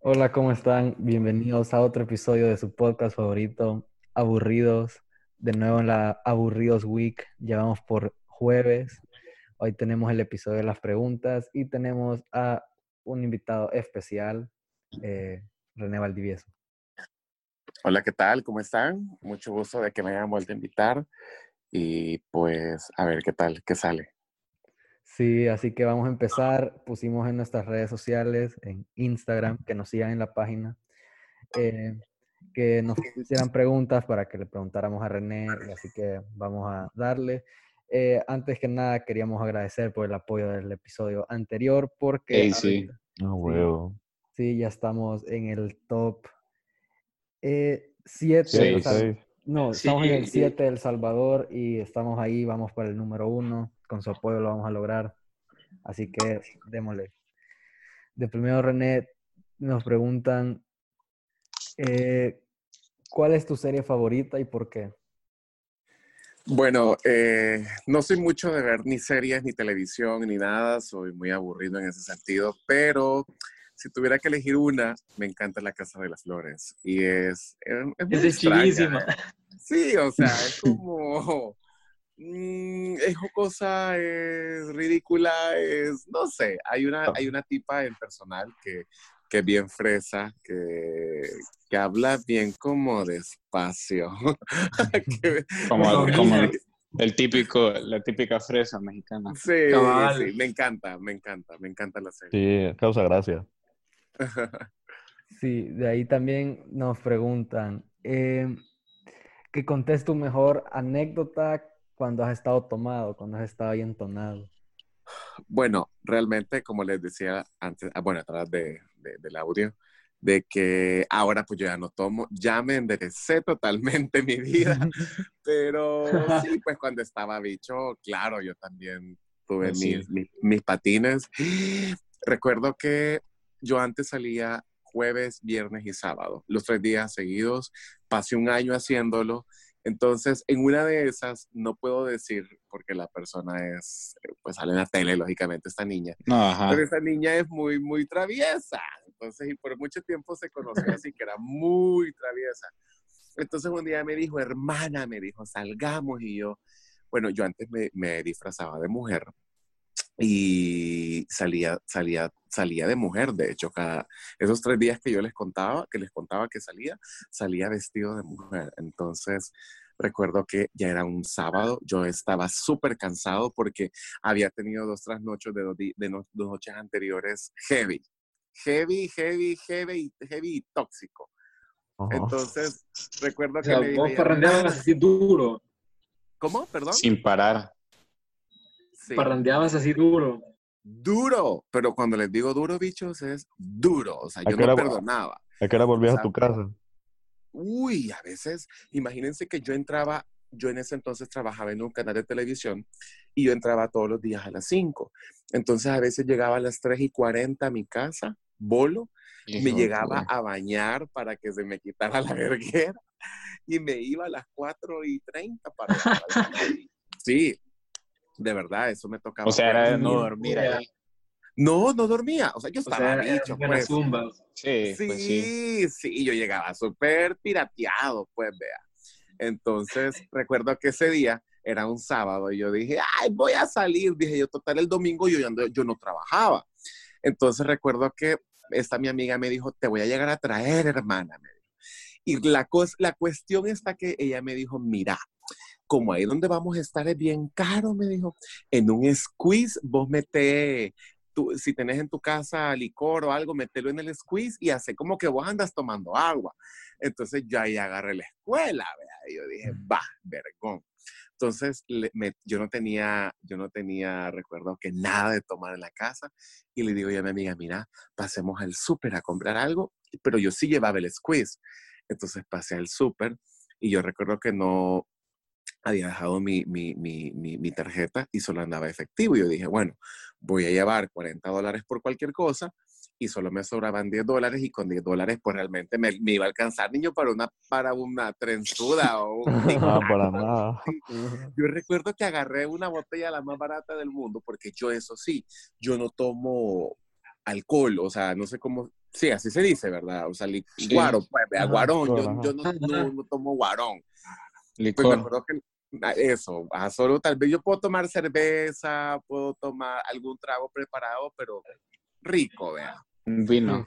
Hola, ¿cómo están? Bienvenidos a otro episodio de su podcast favorito, Aburridos. De nuevo en la Aburridos Week, llevamos por jueves. Hoy tenemos el episodio de las preguntas y tenemos a un invitado especial, eh, René Valdivieso. Hola, ¿qué tal? ¿Cómo están? Mucho gusto de que me hayan vuelto a invitar y pues a ver qué tal, qué sale. Sí, así que vamos a empezar. Pusimos en nuestras redes sociales, en Instagram, que nos sigan en la página, eh, que nos hicieran preguntas para que le preguntáramos a René, así que vamos a darle. Eh, antes que nada, queríamos agradecer por el apoyo del episodio anterior, porque... sí. Ah, huevo. Sí, ya estamos en el top 7. Eh, no, estamos en el 7 del Salvador y estamos ahí, vamos para el número 1 con su apoyo lo vamos a lograr. Así que démosle. De primero, René, nos preguntan, eh, ¿cuál es tu serie favorita y por qué? Bueno, eh, no soy mucho de ver ni series, ni televisión, ni nada. Soy muy aburrido en ese sentido, pero si tuviera que elegir una, me encanta La Casa de las Flores. Y es... Es, es chilísima. Sí, o sea, es como Mm, es jocosa, es ridícula, es, no sé, hay una, ah. hay una tipa en personal que, que es bien fresa, que, que habla bien como despacio. como, el, típico, la típica fresa mexicana. Sí, sí, me encanta, me encanta, me encanta la serie. Sí, causa gracia. sí, de ahí también nos preguntan, eh, que contes tu mejor anécdota cuando has estado tomado, cuando has estado ahí entonado? Bueno, realmente, como les decía antes, ah, bueno, a través de, del audio, de que ahora pues yo ya no tomo, ya me enderecé totalmente mi vida, pero sí, pues cuando estaba bicho, claro, yo también tuve mis, mis, patines. Recuerdo que yo antes salía jueves, viernes y sábado, los tres días seguidos, pasé un año haciéndolo entonces, en una de esas, no puedo decir, porque la persona es, eh, pues sale en la tele, lógicamente, esta niña. Pero esa niña es muy, muy traviesa. Entonces, y por mucho tiempo se conoció así, que era muy traviesa. Entonces, un día me dijo, hermana, me dijo, salgamos. Y yo, bueno, yo antes me, me disfrazaba de mujer y salía, salía, salía de mujer, de hecho, cada, esos tres días que yo les contaba, que les contaba que salía, salía vestido de mujer. Entonces, recuerdo que ya era un sábado, yo estaba súper cansado porque había tenido dos trasnochos de dos, de dos noches anteriores heavy, heavy, heavy, heavy, heavy y tóxico. Entonces, recuerdo que... me vos así duro. ¿Cómo? Perdón. Sin parar. Parrandeabas así duro. Duro, pero cuando les digo duro, bichos, es duro. O sea, yo no perdonaba. ¿A qué hora volvías a tu casa? Uy, a veces, imagínense que yo entraba, yo en ese entonces trabajaba en un canal de televisión y yo entraba todos los días a las 5. Entonces a veces llegaba a las 3 y 40 a mi casa, bolo, me llegaba a bañar para que se me quitara la verguera y me iba a las 4 y 30 para... sí, de verdad, eso me tocaba. O sea, era de no dormir ahí. No, no dormía. O sea, yo estaba dicho, pues. Sí, sí, pues sí. sí, yo llegaba súper pirateado, pues vea. Entonces, recuerdo que ese día era un sábado y yo dije, ay, voy a salir. Dije yo, total, el domingo yo, yo no trabajaba. Entonces, recuerdo que esta mi amiga me dijo, te voy a llegar a traer, hermana. Y la, la cuestión está que ella me dijo, mira, como ahí donde vamos a estar es bien caro, me dijo, en un squeeze vos metés, si tenés en tu casa licor o algo, metelo en el squeeze y hace como que vos andas tomando agua. Entonces yo ahí agarré la escuela, y yo dije, va, vergón. Entonces yo no tenía, yo no tenía, recuerdo que nada de tomar en la casa y le digo a mi amiga, mira, pasemos al súper a comprar algo, pero yo sí llevaba el squeeze. Entonces pasé al súper y yo recuerdo que no, había dejado mi, mi, mi, mi, tarjeta y solo andaba efectivo. Y yo dije, bueno, voy a llevar 40 dólares por cualquier cosa y solo me sobraban 10 dólares y con 10 dólares pues realmente me, me, iba a alcanzar, niño, para una, para una trenzuda o un... No, para nada. Yo recuerdo que agarré una botella la más barata del mundo porque yo eso sí, yo no tomo alcohol, o sea, no sé cómo Sí, así se dice, ¿verdad? O sea, guaro, pues, guarón. Yo, yo no, no, tomo guarón. Pues Licor. que ah, eso, solo tal vez yo puedo tomar cerveza, puedo tomar algún trago preparado, pero rico, vea. Vino.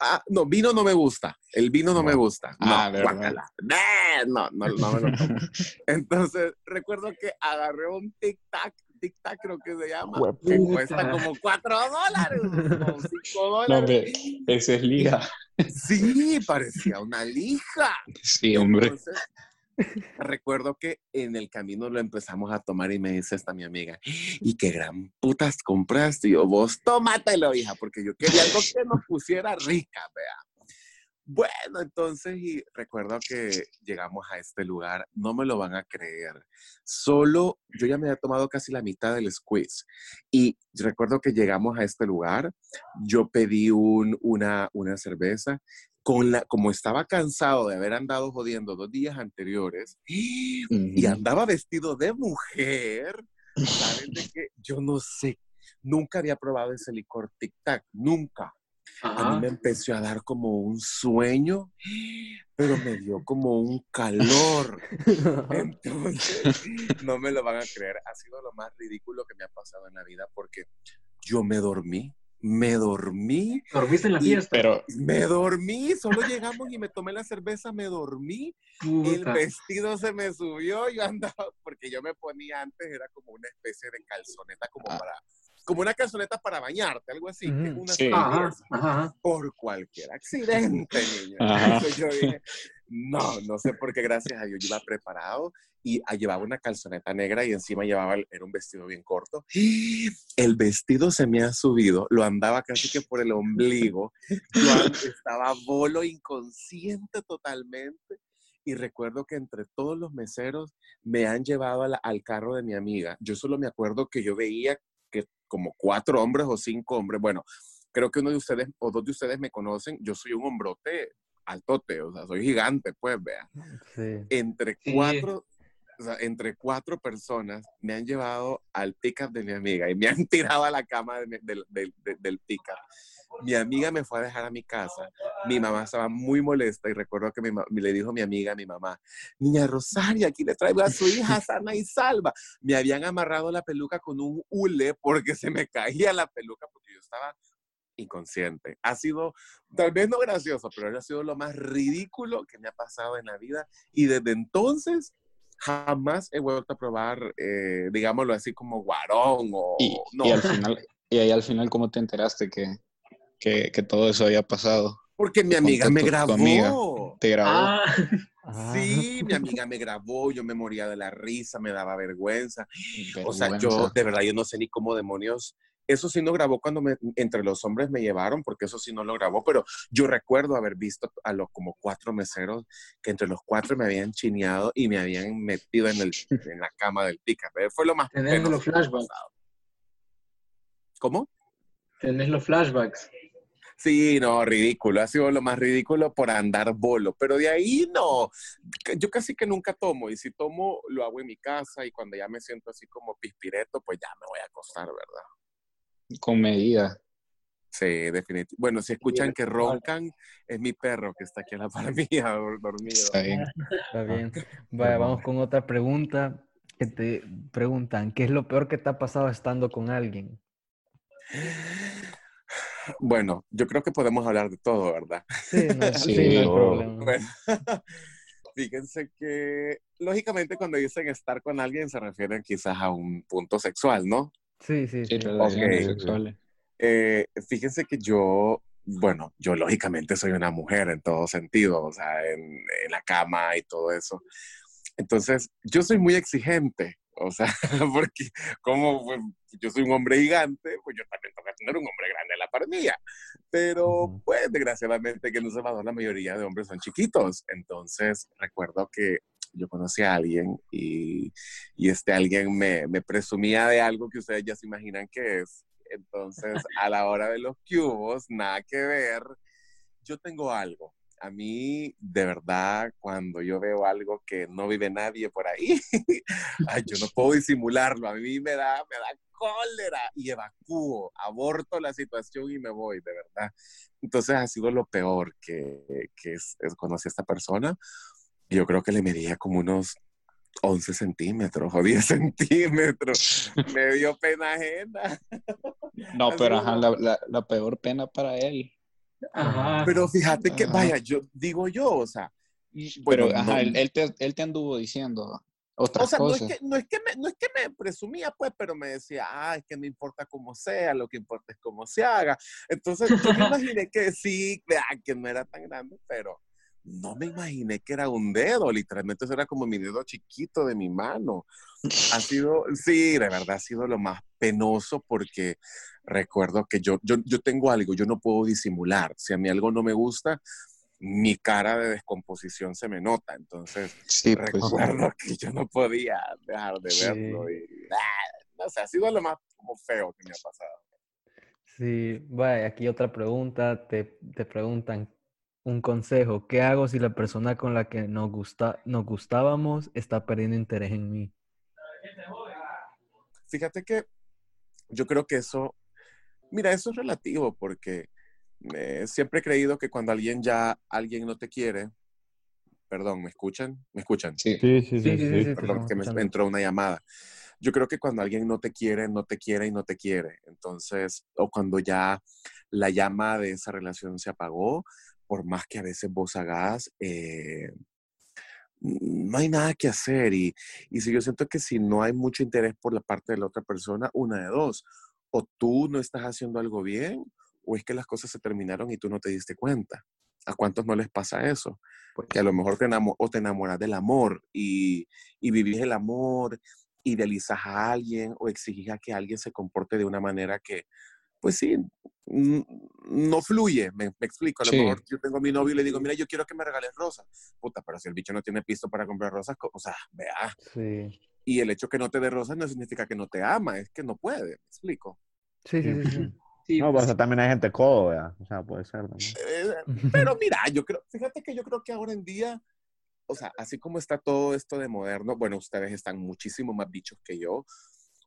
Ah, no, vino no me gusta. El vino no, me gusta. Ah, no, no, no, no, no, Entonces, recuerdo que agarré un tic-tac, tic-tac creo que se llama, que cuesta como cuatro dólares, como cinco dólares. No, ese es liga. Sí, parecía una lija. Sí, hombre. Recuerdo que en el camino lo empezamos a tomar y me dice esta mi amiga, ¿y qué gran putas compraste? Y yo, vos tómatelo, hija, porque yo quería algo que nos pusiera rica, vea. Bueno, entonces, y recuerdo que llegamos a este lugar, no me lo van a creer. Solo yo ya me había tomado casi la mitad del squeeze. Y recuerdo que llegamos a este lugar, yo pedí un, una, una cerveza la, como estaba cansado de haber andado jodiendo dos días anteriores y andaba vestido de mujer, ¿saben de qué? Yo no sé, nunca había probado ese licor Tic Tac, nunca. A mí me empezó a dar como un sueño, pero me dio como un calor. Entonces, no me lo van a creer. Ha sido lo más ridículo que me ha pasado en la vida porque yo me dormí me dormí. ¿Dormiste en la fiesta? Pero me dormí, solo llegamos y me tomé la cerveza, me dormí. El vestido se me subió, yo andaba, porque yo me ponía antes, era como una especie de calzoneta, como ah. para como una calzoneta para bañarte, algo así. Por cualquier accidente, niña. Entonces yo dije, no, no sé por qué, gracias a Dios, yo iba preparado y ah, llevaba una calzoneta negra y encima llevaba, era un vestido bien corto. El vestido se me ha subido, lo andaba casi que por el ombligo, estaba bolo inconsciente totalmente. Y recuerdo que entre todos los meseros me han llevado al carro de mi amiga. Yo solo me acuerdo que yo veía que como cuatro hombres o cinco hombres, bueno, creo que uno de ustedes o dos de ustedes me conocen, yo soy un hombrote altote, o sea, soy gigante, pues, vea. Entre cuatro, entre cuatro personas me han llevado al pick-up de mi amiga y me han tirado a la cama del, del, del pick-up. Mi amiga me fue a dejar a mi casa. Mi mamá estaba muy molesta y recuerdo que me le dijo mi amiga a mi mamá, niña Rosaria, aquí le traigo a su hija sana y salva. Me habían amarrado la peluca con un hule porque se me caía la peluca porque yo estaba inconsciente. Ha sido, tal vez no gracioso, pero ha sido lo más ridículo que me ha pasado en la vida. Y desde entonces jamás he vuelto a probar, eh, digámoslo así, como guarón o... Y, no. y, al final, y ahí al final, ¿cómo te enteraste que, que, que todo eso había pasado? Porque mi amiga me grabó. ¿Te grabó? Ah. Sí, mi amiga me grabó, yo me moría de la risa, me daba vergüenza. O sea, yo de verdad, yo no sé ni cómo demonios eso sí no grabó cuando me, entre los hombres me llevaron, porque eso sí no lo grabó, pero yo recuerdo haber visto a los como cuatro meseros que entre los cuatro me habían chineado y me habían metido en, el, en la cama del pica. Fue lo más... Tenés los flashbacks. ¿Cómo? Tenés los flashbacks. Sí, no, ridículo. Ha sido lo más ridículo por andar bolo. Pero de ahí no. Yo casi que nunca tomo. Y si tomo, lo hago en mi casa. Y cuando ya me siento así como pispireto, pues ya me voy a acostar, ¿verdad? Con medida. Sí, definitivamente. Bueno, si escuchan que roncan, es mi perro que está aquí en la par mía, dormido. Está bien. Está bien. vamos con otra pregunta. Que te preguntan, ¿qué es lo peor que te ha pasado estando con alguien? Bueno, yo creo que podemos hablar de todo, ¿verdad? Sí, no, sí, no hay problema. fíjense que, lógicamente, cuando dicen estar con alguien, se refieren quizás a un punto sexual, ¿no? Sí, sí, sí. Eh, fíjense que yo, bueno, yo lógicamente soy una mujer en todo sentido, o sea, en, la cama y todo eso. Entonces, yo soy muy exigente, o sea, porque como pues, yo soy un hombre gigante, pues yo también tengo que tener un hombre grande en la parmilla. Pero, pues, desgraciadamente que en El Salvador la mayoría de hombres son chiquitos. Entonces, recuerdo que yo conocí a alguien y, y este alguien me, me, presumía de algo que ustedes ya se imaginan que es. Entonces, a la hora de los cubos, nada que ver. Yo tengo algo. a mí, de verdad, cuando yo veo algo que no vive nadie por ahí, ay, yo no puedo disimularlo. A mí me da, me da cólera y evacúo, aborto la situación y me voy, de verdad. Entonces ha sido lo peor que, que es, es, conocí a esta persona. Yo creo que le medía como unos 11 centímetros o 10 centímetros. Me dio pena ajena. No, pero ajá, la, la, la, peor pena para él. Ajá. Pero fíjate que, Ajá. vaya, yo digo yo, o sea, Pero bueno, ajá, no- él, él te, él te anduvo diciendo otras o sea, no es, que, no, es que me, no es que me presumía, pues, pero me decía, ah, es que no importa cómo sea, lo que importa es cómo se haga. Entonces, yo me imaginé que sí, que no era tan grande, pero no me imaginé que era un dedo, literalmente eso era como mi dedo chiquito de mi mano. Ha sido, sí, de verdad ha sido lo más penoso porque recuerdo que yo, yo, yo tengo algo, yo no puedo disimular. Si a mí algo no me gusta, mi cara de descomposición se me nota. Entonces, Sí, pues. recuerdo que yo no podía dejar de Sí. verlo. Y, ah, no sé, ha sido lo más como feo que me ha pasado. Sí, vaya, aquí otra pregunta. Te, te preguntan un consejo. ¿Qué hago si la persona con la que nos, gusta, nos gustábamos está perdiendo interés en mí? Fíjate que yo creo que eso, mira, eso es relativo porque eh, siempre he creído que cuando alguien ya, alguien no te quiere, perdón, ¿me escuchan? ¿Me escuchan? Sí. Sí, sí, sí, Sí, sí, sí, sí. sí, te Perdón, que me entró una llamada. Yo creo que cuando alguien no te quiere, no te quiere y no te quiere. Entonces, o cuando ya la llama de esa relación se apagó, por más que a veces vos hagas, eh, no hay nada que hacer. Y, y si yo siento que si no hay mucho interés por la parte de la otra persona, una de dos, o tú no estás haciendo algo bien, o es que las cosas se terminaron y tú no te diste cuenta. ¿A cuántos no les pasa eso? Porque a lo mejor te, enamo- o te enamoras del amor y, y vivís el amor, idealizas a alguien o exigís a que alguien se comporte de una manera que, pues sí, no fluye, me, me explico. A lo Sí. mejor yo tengo a mi novio y le digo, mira, yo quiero que me regales rosas. Puta, pero si el bicho no tiene pisto para comprar rosas, o sea, vea. Sí. Y el hecho que no te dé rosas no significa que no te ama, es que no puede, me explico. Sí, sí, sí, sí. Sí, No, pues, pero también hay gente codo, ¿verdad? O sea, puede ser también. Eh, Pero mira, yo creo, fíjate que yo creo que ahora en día, o sea, así como está todo esto de moderno, bueno, ustedes están muchísimo más bichos que yo.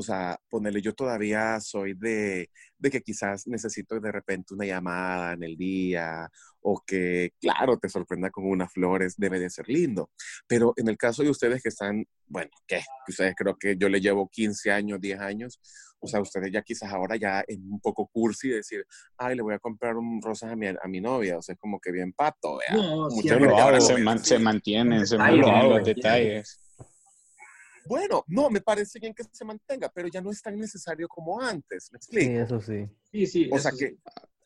O sea, ponerle, yo todavía soy de, de que quizás necesito de repente una llamada en el día o que, claro, te sorprenda con unas flores, debe de ser lindo. Pero en el caso de ustedes que están, bueno, ¿qué? Que ustedes creo que yo le llevo 15 años, 10 años, o sea, ustedes ya quizás ahora ya es un poco cursi decir, ay, le voy a comprar un rosas a mi, a mi novia, o sea, es como que bien pato, vea. No, sí, Mucha yo gente lo ahora Se, man- se mantienen, se mantienen lo los detalles. Bueno, no, me parece bien que se mantenga, pero ya no es tan necesario como antes, ¿me Sí, explico? eso sí. sí, sí, O sea sí. que,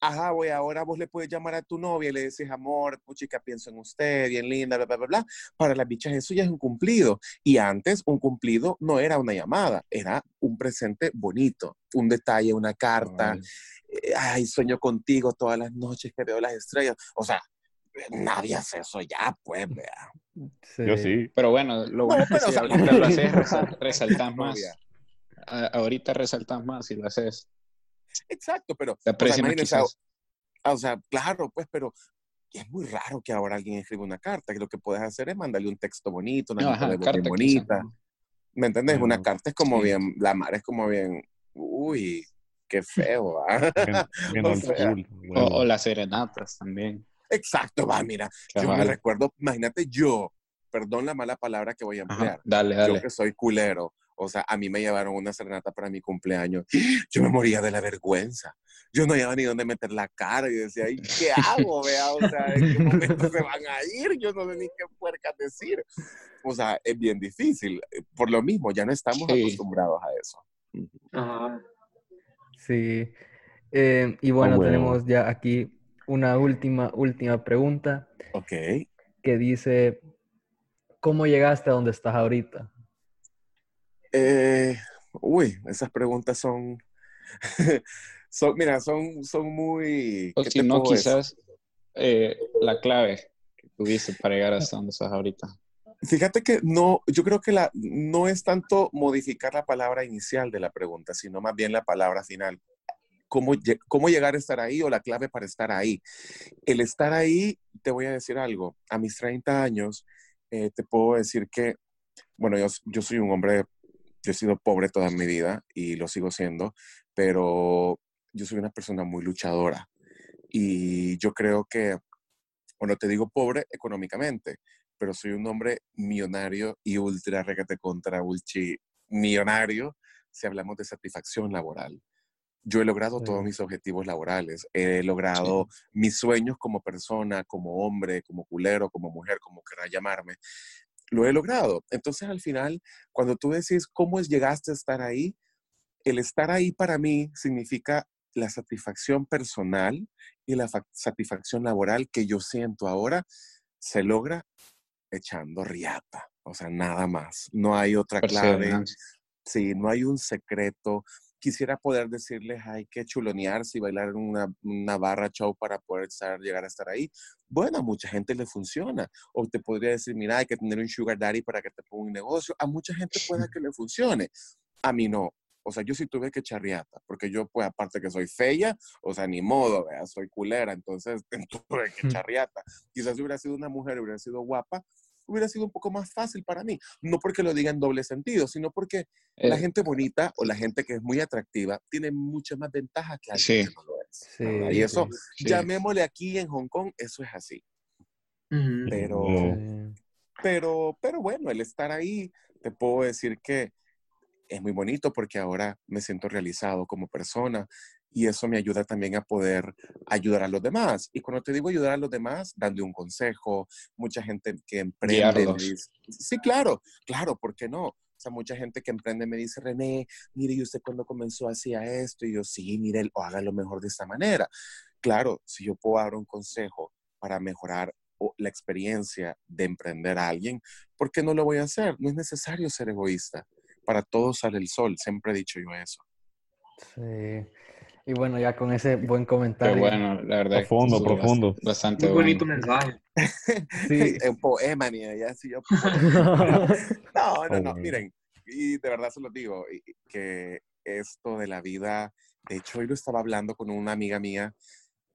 ajá, voy, ahora vos le puedes llamar a tu novia y le decís, amor, puchica, pienso en usted, bien linda, bla, bla, bla, bla. Para las bichas eso ya es un cumplido. Y antes un cumplido no era una llamada, era un presente bonito, un detalle, una carta. Cabal. eh, ay, sueño contigo todas las noches que veo las estrellas. O sea, nadie hace eso ya, pues, vea. Yo sí. Pero bueno, lo bueno es que si ahorita lo haces, resal- resaltas más. A- ahorita resaltas más si lo haces. Exacto, pero, Te o sea, O sea, claro, pues, pero es muy raro que ahora alguien escriba una carta, que lo que puedes hacer es mandarle un texto bonito, una No, ajá, de carta bonita. ¿Me entendés? Una carta es como Sí. bien, la mar es como bien, uy, qué feo, ¿ah? Bien, bien O sea, school, O, o las serenatas también. Exacto, va, mira, yo me recuerdo, imagínate yo, perdón la mala palabra que voy a Ajá, emplear, dale, yo dale. que soy culero, o sea, a mí me llevaron una serenata para mi cumpleaños, yo me moría de la vergüenza, yo no había ni dónde meter la cara y decía, ¿y qué hago, vea? O sea, ¿en qué momento se van a ir? Yo no sé ni qué puercas decir. O sea, es bien difícil, por lo mismo, ya no estamos Sí. acostumbrados a eso. Ajá. Sí. Eh, y bueno, tenemos ya aquí una última, última pregunta Ok. que dice, ¿cómo llegaste a donde estás ahorita? Eh, uy, esas preguntas son, son mira, son, son muy... O ¿qué si no, quizás eh, la clave que tuviste para llegar hasta donde estás ahorita. Fíjate que no, yo creo que la, no es tanto modificar la palabra inicial de la pregunta, sino más bien la palabra final. Cómo, cómo llegar a estar ahí o la clave para estar ahí. El estar ahí, te voy a decir algo, a mis 30 años, eh, te puedo decir que, bueno, yo, yo soy un hombre, yo he sido pobre toda mi vida y lo sigo siendo, pero yo soy una persona muy luchadora. Y yo creo que, bueno, te digo pobre económicamente, pero soy un hombre millonario y ultra regate contra ulchi millonario si hablamos de satisfacción laboral. Yo he logrado todos mis objetivos laborales, he logrado mis sueños como persona, como hombre, como culero, como mujer, como querrá llamarme. Lo he logrado. Entonces, al final, cuando tú decís cómo es llegaste a estar ahí, el estar ahí para mí significa la satisfacción personal y la satisfacción laboral que yo siento ahora se logra echando riata, o sea, nada más. No hay otra clave. Sí, no hay un secreto. Quisiera poder decirles, hay que chulonearse y bailar en una, una barra show para poder estar, llegar a estar ahí. Bueno, a mucha gente le funciona. O te podría decir, mira, hay que tener un sugar daddy para que te ponga un negocio. A mucha gente puede que le funcione. A mí no. O sea, yo sí tuve que charriata, porque yo, pues, aparte que soy fea, o sea, ni modo, ¿vea? soy culera, entonces tuve que charriata. Quizás si hubiera sido una mujer, hubiera sido guapa, hubiera sido un poco más fácil para mí. No porque lo diga en doble sentido, sino porque la eh. gente bonita o la gente que es muy atractiva tiene muchas más ventajas que alguien que no lo es. Sí, y eso, llamémosle aquí en Hong Kong, eso es así. Pero, pero, pero bueno, el estar ahí, te puedo decir que es muy bonito porque ahora me siento realizado como persona y eso me ayuda también a poder ayudar a los demás. Y cuando te digo ayudar a los demás, dando un consejo, mucha gente que emprende. sí, claro, claro, ¿por qué no? O sea, mucha gente que emprende me dice, René, mire, ¿y usted cuando comenzó hacía esto? Y yo, sí, mire, o haga lo mejor de esta manera. Claro, si yo puedo dar un consejo para mejorar la experiencia de emprender a alguien, ¿por qué no lo voy a hacer? No es necesario ser egoísta para todos sale el sol, siempre he dicho yo eso. Sí. Y bueno, ya con ese buen comentario. bueno, la verdad. Profundo, profundo. Bastante Muy bonito mensaje. sí. Un poema, ni ya sí yo. no, no, no, miren, y de verdad se lo digo, que esto de la vida, de hecho hoy lo estaba hablando con una amiga mía,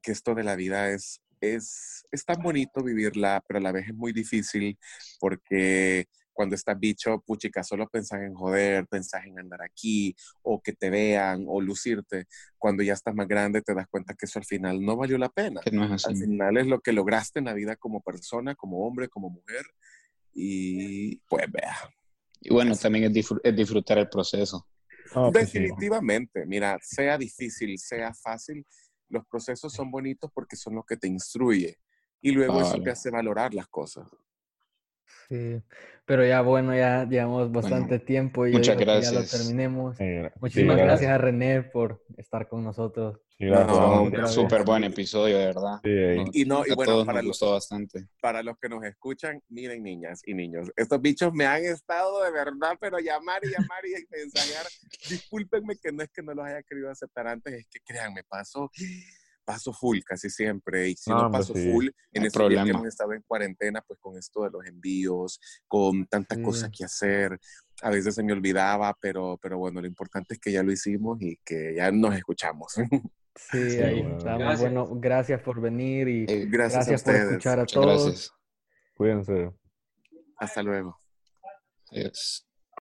que esto de la vida es, es, es tan bonito vivirla, pero a la vez es muy difícil porque cuando estás bicho, puchica, solo pensás en joder, pensás en andar aquí, o que te vean, o lucirte. Cuando ya estás más grande, te das cuenta que eso al final no valió la pena. Al final es lo que lograste en la vida como persona, como hombre, como mujer, y pues vea. Y bueno, también es, disfrutar el proceso. Ah, pues Definitivamente, mira, sea difícil, sea fácil, los procesos son bonitos porque son los que te instruye y luego eso te hace valorar las cosas. Sí, pero ya bueno, ya llevamos bastante tiempo y muchas gracias. ya lo terminemos. Muchísimas gracias. a René por estar con nosotros. súper buen episodio, de verdad. y, no, y bueno, para los, bastante. para los que nos escuchan, miren niñas y niños, estos bichos me han estado de verdad, pero llamar y llamar y ensayar. Discúlpenme que no es que no los haya querido aceptar antes, es que créanme, pasó paso full casi siempre. Y si no, paso full, en este hemos estado en cuarentena, pues con esto de los envíos, con tanta cosa que hacer, a veces se me olvidaba, pero, pero bueno, lo importante es que ya lo hicimos y que ya nos escuchamos. Sí, ahí estamos. Bueno, gracias por venir y eh, gracias, por escuchar a todos. Cuídense. Hasta luego. Adiós.